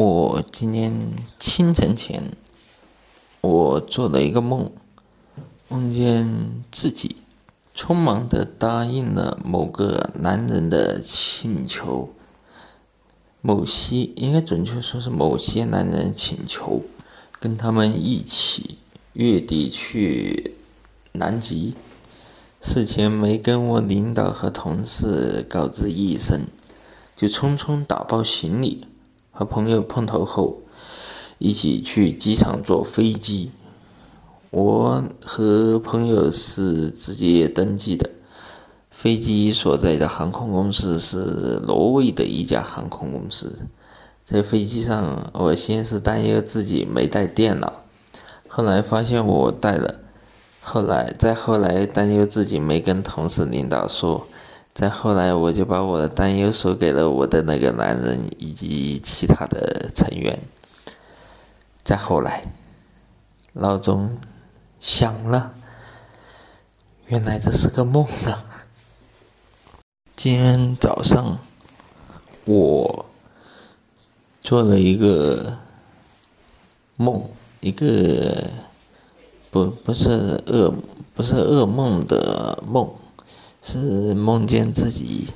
我今天清晨前，我做了一个梦，梦见自己匆忙的答应了某个男人的请求，某些应该准确说是某些男人请求，跟他们一起月底去南极，事前没跟我领导和同事告知一声，就匆匆打包行李。和朋友碰头后，一起去机场坐飞机。我和朋友是直接登机的，飞机所在的航空公司是挪威的一家航空公司。在飞机上，我先是担忧自己没带电脑，后来发现我带了，后来再后来担忧自己没跟同事领导说。再后来，我就把我的担忧说给了我的那个男人以及其他的成员。再后来，闹钟响了，原来这是个梦啊！今天早上，我做了一个梦，一个不不是噩不是噩梦的梦。是梦见自己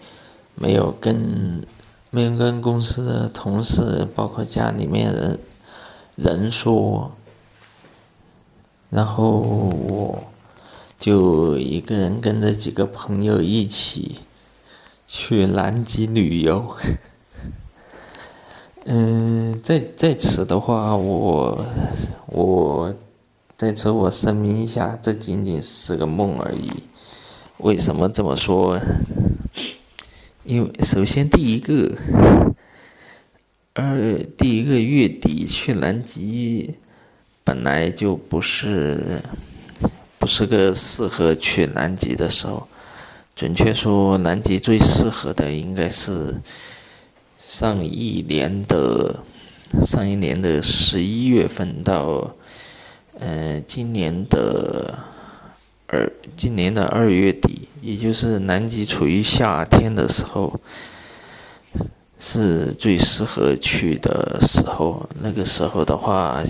没有跟没有跟公司的同事，包括家里面人人说，然后我就一个人跟着几个朋友一起去南极旅游。嗯，在在此的话，我我在此我声明一下，这仅仅是个梦而已。为什么这么说？因为首先第一个，二第一个月底去南极，本来就不是不是个适合去南极的时候。准确说，南极最适合的应该是上一年的上一年的十一月份到嗯今年的。二今年的二月底，也就是南极处于夏天的时候，是最适合去的时候。那个时候的话，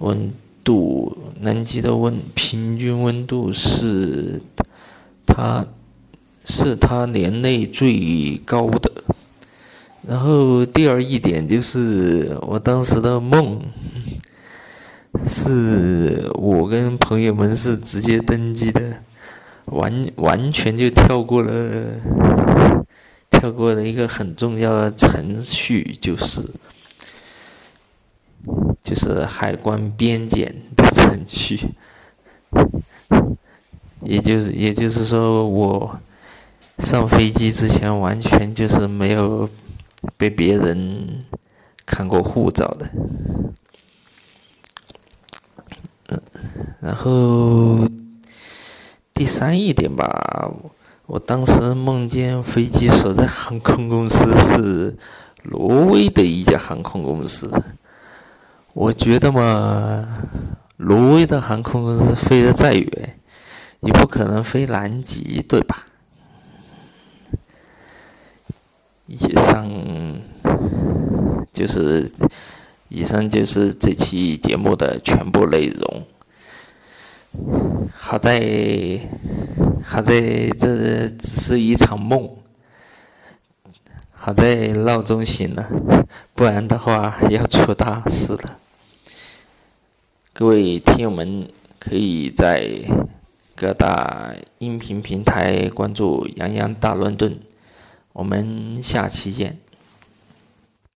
温度，南极的温平均温度是它，是它年内最高的。然后第二一点就是我当时的梦。是我跟朋友们是直接登机的，完完全就跳过了，跳过了一个很重要的程序，就是就是海关边检的程序，也就是也就是说，我上飞机之前完全就是没有被别人看过护照的。然后第三一点吧，我当时梦见飞机所在航空公司是挪威的一家航空公司。我觉得嘛，挪威的航空公司飞得再远，也不可能飞南极，对吧？以上就是。以上就是这期节目的全部内容。好在，好在这只是一场梦。好在闹钟醒了，不然的话要出大事了。各位听友们，可以在各大音频平台关注“洋洋大乱炖”，我们下期见。